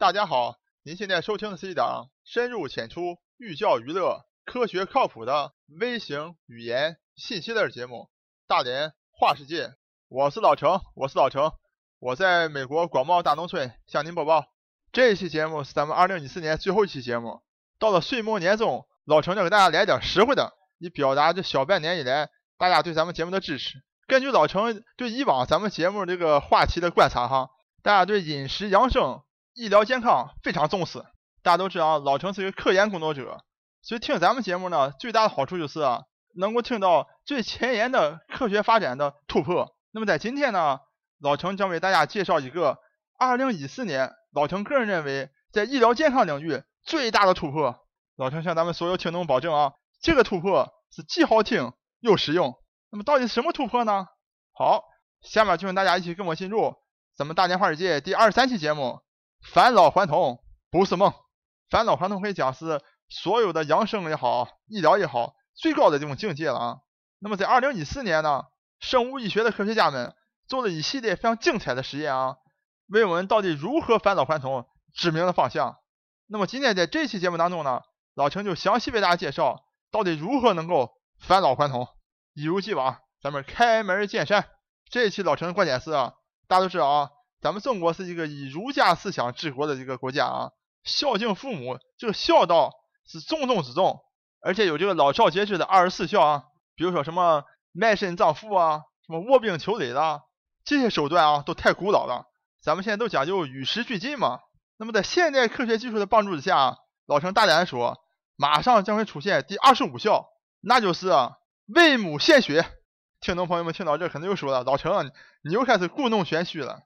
大家好，您现在收听的是一档深入浅出、寓教于乐、科学靠谱的微型语言信息类节目《大连话世界》。我是老程，我是老程，我在美国广袤大农村向您播报。这一期节目是咱们二零一四年最后一期节目。到了岁末年终，老程要给大家来点实惠的，以表达这小半年以来大家对咱们节目的支持。根据老程对以往咱们节目这个话题的观察，哈，大家对饮食养生。医疗健康非常重视，大家都知道老程是一个科研工作者，所以听咱们节目呢，最大的好处就是啊，能够听到最前沿的科学发展的突破。那么在今天呢，老程将为大家介绍一个2014年老陈个人认为在医疗健康领域最大的突破。老程向咱们所有听众保证啊，这个突破是既好听又实用。那么到底什么突破呢？好，下面就跟大家一起跟我进入咱们大连话世界第二十三期节目。返老还童不是梦，返老还童可以讲是所有的养生也好，医疗也好，最高的这种境界了啊。那么在二零一四年呢，生物医学的科学家们做了一系列非常精彩的实验啊，为我们到底如何返老还童指明了方向。那么今天在这期节目当中呢，老陈就详细为大家介绍到底如何能够返老还童。一如既往，咱们开门见山。这一期老陈的观点是啊，大家都知道啊。咱们中国是一个以儒家思想治国的一个国家啊，孝敬父母，这个孝道是重中之重，而且有这个老少皆知的二十四孝啊，比如说什么卖身葬父啊，什么卧冰求鲤啦，这些手段啊都太古老了，咱们现在都讲究与时俱进嘛。那么在现代科学技术的帮助之下，老陈大胆说，马上将会出现第二十五孝，那就是为母献血。听众朋友们听到这肯定又说了，老陈你又开始故弄玄虚了。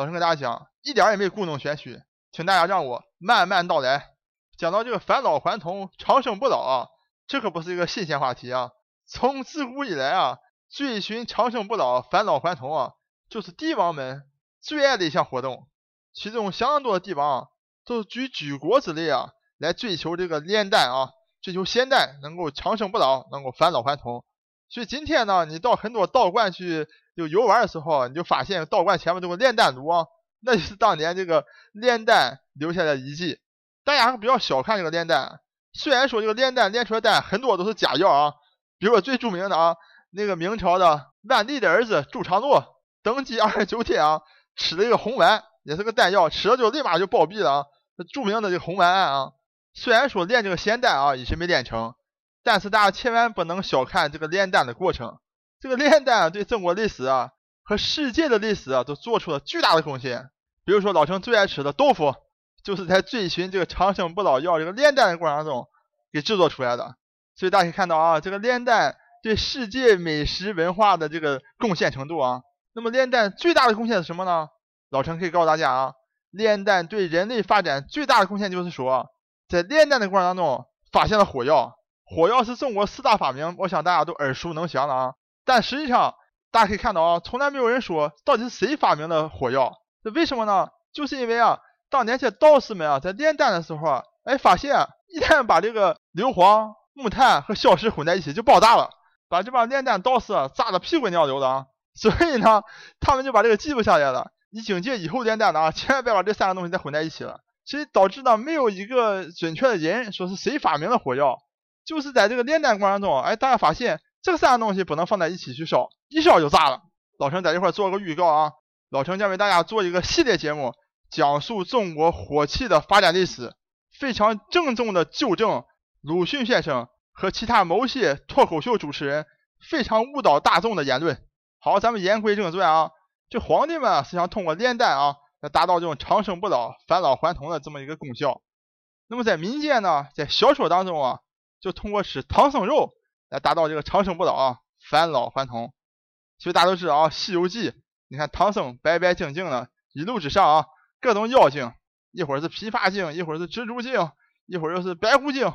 老师跟大家讲，一点也没故弄玄虚，请大家让我慢慢道来。讲到这个返老还童、长生不老啊，这可不是一个新鲜话题啊。从自古以来啊，追寻长生不老、返老还童啊，就是帝王们最爱的一项活动。其中相当多的帝王啊都是举举国之力啊，来追求这个炼丹啊，追求仙丹能够长生不老，能够返老还童。所以今天呢，你到很多道观去。就游玩的时候，你就发现道观前面这个炼丹炉啊，那就是当年这个炼丹留下的遗迹。大家还比较小看这个炼丹，虽然说这个炼丹炼出来的丹很多都是假药啊，比如说最著名的啊，那个明朝的万历的儿子朱常洛登基二十九天啊，吃了一个红丸，也是个丹药，吃了就立马就暴毙了啊。著名的这个红丸案啊，虽然说炼这个仙丹啊，一直没炼成，但是大家千万不能小看这个炼丹的过程。这个炼丹对中国历史啊和世界的历史啊都做出了巨大的贡献。比如说老陈最爱吃的豆腐，就是在追寻这个长生不老药这个炼丹的过程中给制作出来的。所以大家可以看到啊，这个炼丹对世界美食文化的这个贡献程度啊。那么炼丹最大的贡献是什么呢？老陈可以告诉大家啊，炼丹对人类发展最大的贡献就是说，在炼丹的过程当中发现了火药。火药是中国四大发明，我想大家都耳熟能详了啊。但实际上，大家可以看到啊，从来没有人说到底是谁发明的火药。这为什么呢？就是因为啊，当年这道士们啊，在炼丹的时候啊，哎，发现一旦把这个硫磺、木炭和硝石混在一起就爆炸了，把这帮炼丹道士啊炸得屁滚尿流的啊。所以呢，他们就把这个记录下来了。你警戒以后炼丹的啊，千万别把这三个东西再混在一起了。所以导致呢，没有一个准确的人说是谁发明的火药，就是在这个炼丹过程中，哎，大家发现。这三样东西不能放在一起去烧，一烧就炸了。老陈在这块做个预告啊，老陈将为大家做一个系列节目，讲述中国火器的发展历史，非常郑重的纠正鲁迅先生和其他某些脱口秀主持人非常误导大众的言论。好，咱们言归正传啊，这皇帝们是想通过炼丹啊，来达到这种长生不老、返老还童的这么一个功效。那么在民间呢，在小说当中啊，就通过吃唐僧肉。来达到这个长生不老啊，返老还童。其实大家都知道啊，《西游记》，你看唐僧白白净净的，一路之上啊，各种妖精，一会儿是琵琶精，一会儿是蜘蛛精，一会儿又是白狐精，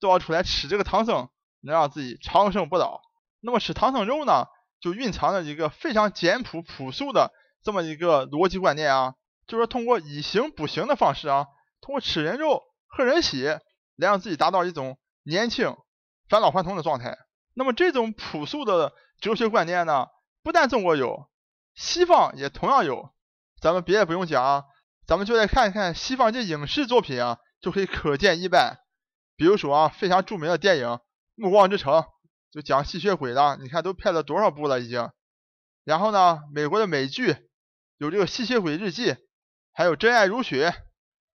都要出来吃这个唐僧，能让自己长生不老。那么吃唐僧肉呢，就蕴藏着一个非常简朴朴素的这么一个逻辑观念啊，就是通过以形补形的方式啊，通过吃人肉、喝人血，来让自己达到一种年轻。返老还童的状态，那么这种朴素的哲学观念呢，不但中国有，西方也同样有。咱们别的不用讲，咱们就来看一看西方这影视作品啊，就可以可见一斑。比如说啊，非常著名的电影《暮光之城》，就讲吸血鬼的，你看都拍了多少部了已经。然后呢，美国的美剧有这个《吸血鬼日记》，还有《真爱如雪》，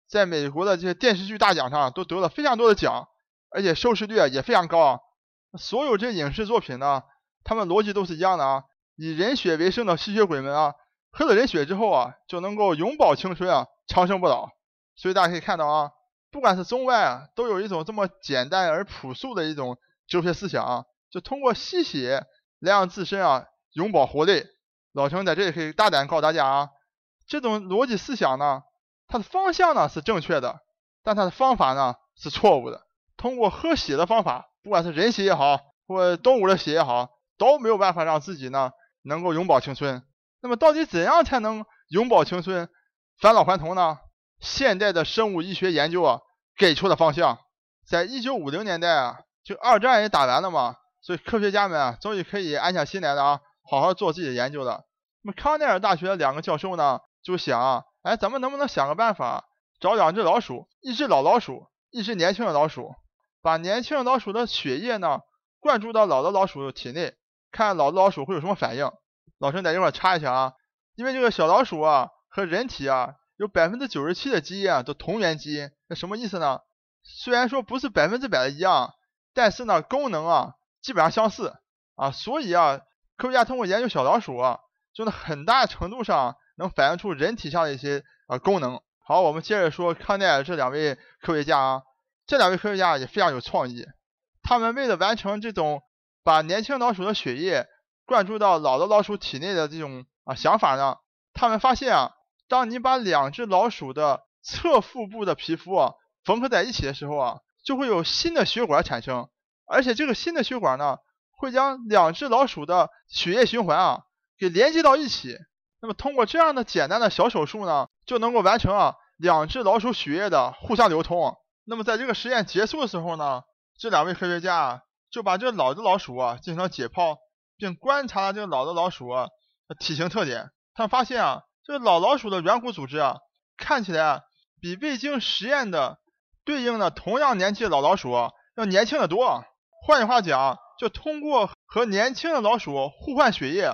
在美国的这些电视剧大奖上都得了非常多的奖，而且收视率啊也非常高啊。所有这影视作品呢，他们逻辑都是一样的啊，以人血为生的吸血鬼们啊，喝了人血之后啊，就能够永葆青春啊，长生不老。所以大家可以看到啊，不管是中外啊，都有一种这么简单而朴素的一种哲学思想啊，就通过吸血来让自身啊永葆活力。老陈在这里可以大胆告诉大家啊，这种逻辑思想呢，它的方向呢是正确的，但它的方法呢是错误的。通过喝血的方法。不管是人血也好，或动物的血也好，都没有办法让自己呢能够永葆青春。那么到底怎样才能永葆青春、返老还童呢？现代的生物医学研究啊给出了方向。在一九五零年代啊，就二战也打完了嘛，所以科学家们啊终于可以安下心来了啊，好好做自己的研究了。那么康奈尔大学的两个教授呢就想，哎，咱们能不能想个办法，找两只老鼠，一只老老鼠，一只年轻的老鼠。把年轻老鼠的血液呢灌注到老的老鼠体内，看老的老鼠会有什么反应。老陈在这块插一下啊，因为这个小老鼠啊和人体啊有百分之九十七的基因啊都同源基因，那什么意思呢？虽然说不是百分之百的一样，但是呢功能啊基本上相似啊，所以啊科学家通过研究小老鼠啊，就能很大程度上能反映出人体上的一些啊功能。好，我们接着说康奈尔这两位科学家啊。这两位科学家也非常有创意，他们为了完成这种把年轻老鼠的血液灌注到老的老鼠体内的这种啊想法呢，他们发现啊，当你把两只老鼠的侧腹部的皮肤啊缝合在一起的时候啊，就会有新的血管产生，而且这个新的血管呢，会将两只老鼠的血液循环啊给连接到一起。那么通过这样的简单的小手术呢，就能够完成啊两只老鼠血液的互相流通。那么在这个实验结束的时候呢，这两位科学家就把这老的老鼠啊进行了解剖，并观察了这个老的老鼠的体型特点。他们发现啊，这个老老鼠的软骨组织啊看起来啊比未经实验的对应的同样年纪的老老鼠要年轻的多。换句话讲，就通过和年轻的老鼠互换血液，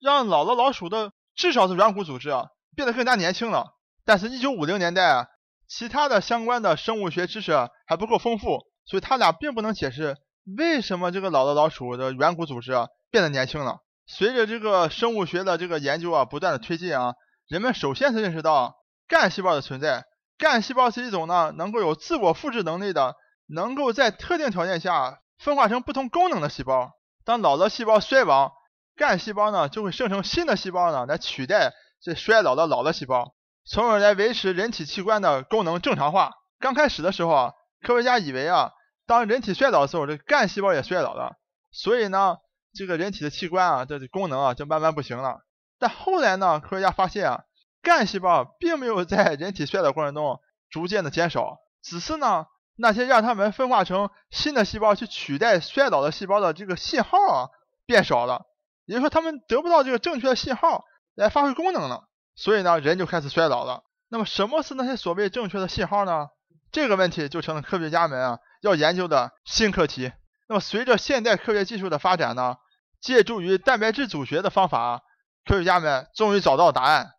让老的老鼠的至少是软骨组织啊变得更加年轻了。但是1950年代啊。其他的相关的生物学知识还不够丰富，所以他俩并不能解释为什么这个老的老鼠的软骨组织变得年轻了。随着这个生物学的这个研究啊不断的推进啊，人们首先是认识到干细胞的存在。干细胞是一种呢能够有自我复制能力的，能够在特定条件下分化成不同功能的细胞。当老的细胞衰亡，干细胞呢就会生成新的细胞呢来取代这衰老的老的细胞。从而来维持人体器官的功能正常化。刚开始的时候啊，科学家以为啊，当人体衰老的时候，这干细胞也衰老了，所以呢，这个人体的器官啊，这功能啊就慢慢不行了。但后来呢，科学家发现啊，干细胞并没有在人体衰老过程中逐渐的减少，只是呢，那些让它们分化成新的细胞去取代衰老的细胞的这个信号啊变少了，也就是说，它们得不到这个正确的信号来发挥功能了。所以呢，人就开始衰老了。那么，什么是那些所谓正确的信号呢？这个问题就成了科学家们啊要研究的新课题。那么，随着现代科学技术的发展呢，借助于蛋白质组学的方法，科学家们终于找到答案。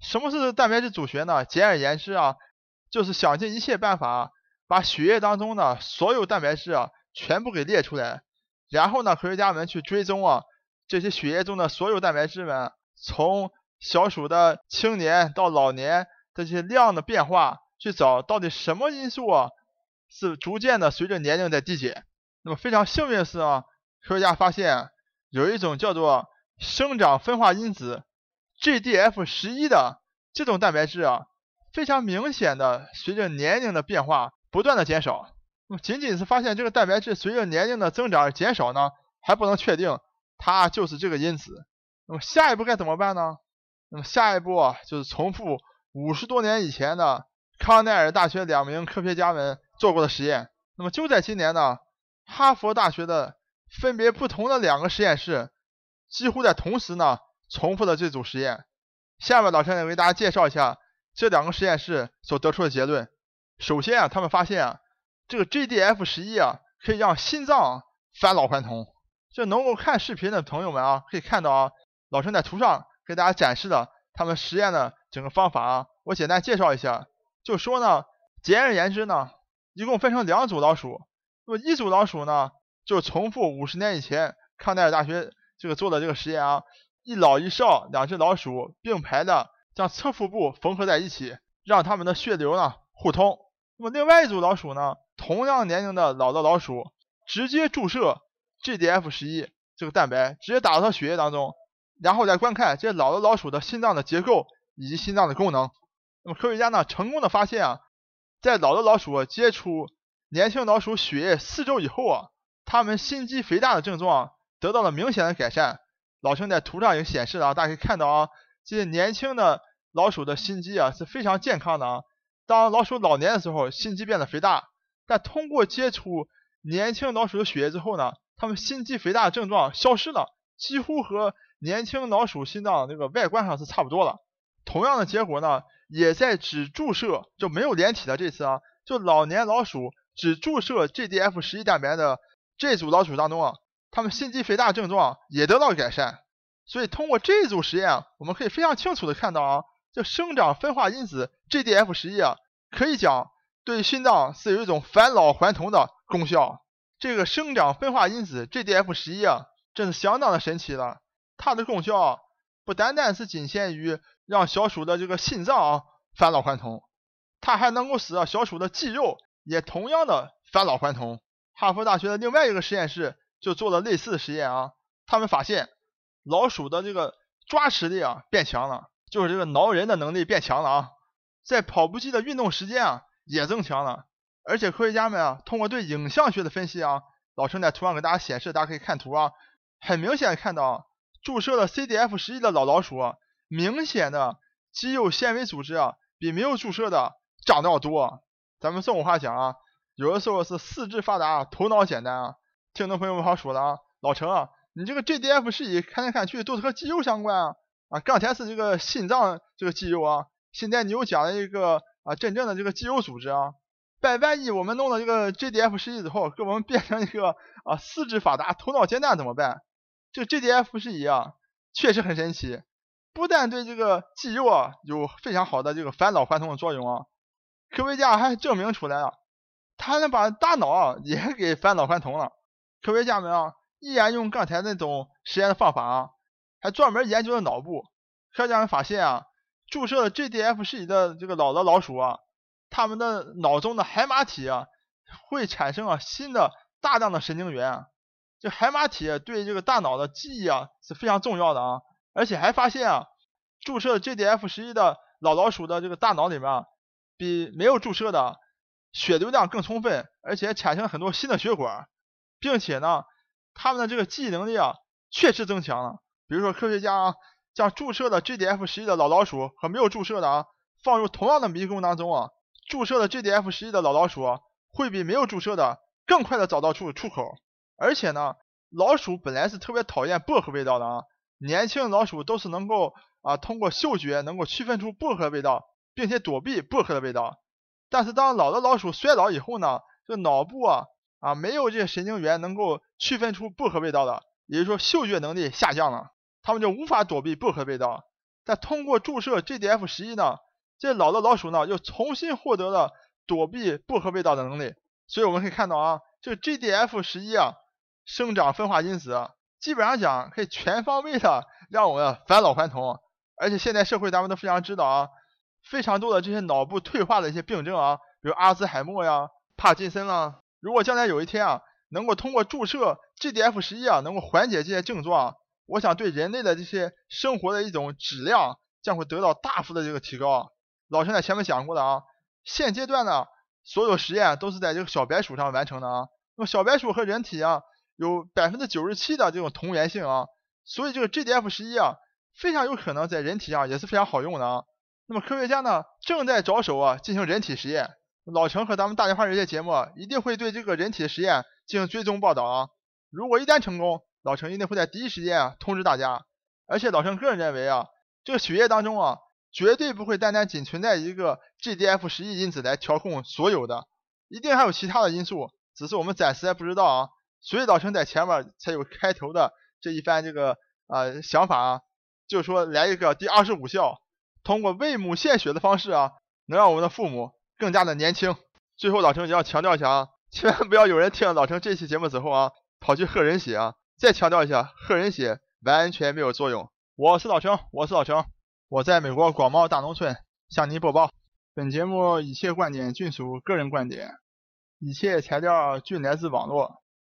什么是蛋白质组学呢？简而言之啊，就是想尽一切办法把血液当中的所有蛋白质啊全部给列出来，然后呢，科学家们去追踪啊这些血液中的所有蛋白质们从小鼠的青年到老年这些量的变化，去找到底什么因素啊是逐渐的随着年龄在递减。那么非常幸运的是啊，科学家发现有一种叫做生长分化因子 GDF 十一的这种蛋白质啊，非常明显的随着年龄的变化不断的减少。那么仅仅是发现这个蛋白质随着年龄的增长而减少呢，还不能确定它就是这个因子。那么下一步该怎么办呢？那么下一步啊，就是重复五十多年以前的康奈尔大学两名科学家们做过的实验。那么就在今年呢，哈佛大学的分别不同的两个实验室，几乎在同时呢重复了这组实验。下面老陈也为大家介绍一下这两个实验室所得出的结论。首先啊，他们发现啊，这个 GDF 十一啊，可以让心脏返老还童。这能够看视频的朋友们啊，可以看到啊，老陈在图上给大家展示的他们实验的整个方法啊，我简单介绍一下。就说呢，简而言之呢，一共分成两组老鼠。那么一组老鼠呢，就重复五十年以前康奈尔大学这个做的这个实验啊，一老一少两只老鼠并排的将侧腹部缝合在一起，让它们的血流呢互通。那么另外一组老鼠呢，同样年龄的老的老鼠，直接注射。GDF 十一这个蛋白直接打到它血液当中，然后再观看这些老的老鼠的心脏的结构以及心脏的功能。那么科学家呢成功的发现啊，在老的老鼠接触年轻老鼠血液四周以后啊，它们心肌肥大的症状得到了明显的改善。老兄在图上已经显示了，大家可以看到啊，这些年轻的老鼠的心肌啊是非常健康的啊。当老鼠老年的时候，心肌变得肥大，但通过接触年轻老鼠的血液之后呢？它们心肌肥大的症状消失了，几乎和年轻老鼠心脏那个外观上是差不多了。同样的结果呢，也在只注射就没有连体的这次啊，就老年老鼠只注射 GDF 十一蛋白的这组老鼠当中啊，它们心肌肥大症状也得到改善。所以通过这组实验，我们可以非常清楚的看到啊，这生长分化因子 GDF 十一啊，可以讲对心脏是有一种返老还童的功效。这个生长分化因子 GDF 十一啊，真是相当的神奇了。它的功效不单单是仅限于让小鼠的这个心脏啊返老还童，它还能够使啊小鼠的肌肉也同样的返老还童。哈佛大学的另外一个实验室就做了类似的实验啊，他们发现老鼠的这个抓实力啊变强了，就是这个挠人的能力变强了啊，在跑步机的运动时间啊也增强了。而且科学家们啊，通过对影像学的分析啊，老陈在图上给大家显示，大家可以看图啊，很明显看到注射了 CDF 十一的老老鼠，明显的肌肉纤维组织啊，比没有注射的长得要多。咱们送话讲啊，有的时候是四肢发达，头脑简单啊。听众朋友们好说了啊，老陈啊，你这个 GDF 十一看来看去都是和肌肉相关啊啊，刚才是这个心脏这个肌肉啊，现在你又讲了一个啊真正的这个肌肉组织啊。万万一我们弄了这个 GDF 十一之后，给我们变成一个啊四肢发达、头脑简单怎么办？这个 GDF 十一啊，确实很神奇，不但对这个肌肉啊有非常好的这个返老还童的作用啊，科学家还证明出来了，它能把大脑啊也给返老还童了。科学家们啊，依然用刚才那种实验的方法啊，还专门研究了脑部。科学家们发现啊，注射了 GDF 十一的这个老的老鼠啊。他们的脑中的海马体啊，会产生啊新的大量的神经元啊，这海马体对这个大脑的记忆啊是非常重要的啊，而且还发现啊，注射 GDF 十一的老老鼠的这个大脑里面啊，比没有注射的血流量更充分，而且产生了很多新的血管，并且呢，他们的这个记忆能力啊确实增强了。比如说科学家啊，将注射的 GDF 十一的老老鼠和没有注射的啊放入同样的迷宫当中啊。注射了 GDF 十一的老老鼠会比没有注射的更快的找到出出口，而且呢，老鼠本来是特别讨厌薄荷味道的啊，年轻老鼠都是能够啊通过嗅觉能够区分出薄荷味道，并且躲避薄荷的味道。但是当老的老鼠衰老以后呢，这脑部啊啊没有这些神经元能够区分出薄荷味道的，也就是说嗅觉能力下降了，它们就无法躲避薄荷味道。但通过注射 GDF 十一呢？这老的老鼠呢，又重新获得了躲避薄荷味道的能力，所以我们可以看到啊，这 GDF 十一啊，生长分化因子，基本上讲可以全方位的让我们返老还童，而且现在社会咱们都非常知道啊，非常多的这些脑部退化的一些病症啊，比如阿兹海默呀、帕金森啦，如果将来有一天啊，能够通过注射 GDF 十一啊，能够缓解这些症状，我想对人类的这些生活的一种质量将会得到大幅的这个提高。老陈在前面讲过的啊，现阶段呢，所有实验都是在这个小白鼠上完成的啊。那么小白鼠和人体啊，有百分之九十七的这种同源性啊，所以这个 GDF 十一啊，非常有可能在人体上也是非常好用的啊。那么科学家呢，正在着手啊进行人体实验。老陈和咱们大连话这些节目一定会对这个人体实验进行追踪报道啊。如果一旦成功，老陈一定会在第一时间啊通知大家。而且老陈个人认为啊，这个血液当中啊。绝对不会单单仅存在一个 GDF 十一因子来调控所有的，一定还有其他的因素，只是我们暂时还不知道啊。所以老陈在前面才有开头的这一番这个呃想法啊，就说来一个第二十五孝，通过为母献血的方式啊，能让我们的父母更加的年轻。最后老陈也要强调一下啊，千万不要有人听了老陈这期节目之后啊，跑去喝人血啊。再强调一下，喝人血完全没有作用。我是老陈，我是老陈。我在美国广袤大农村向您播报，本节目一切观点均属个人观点，一切材料均来自网络。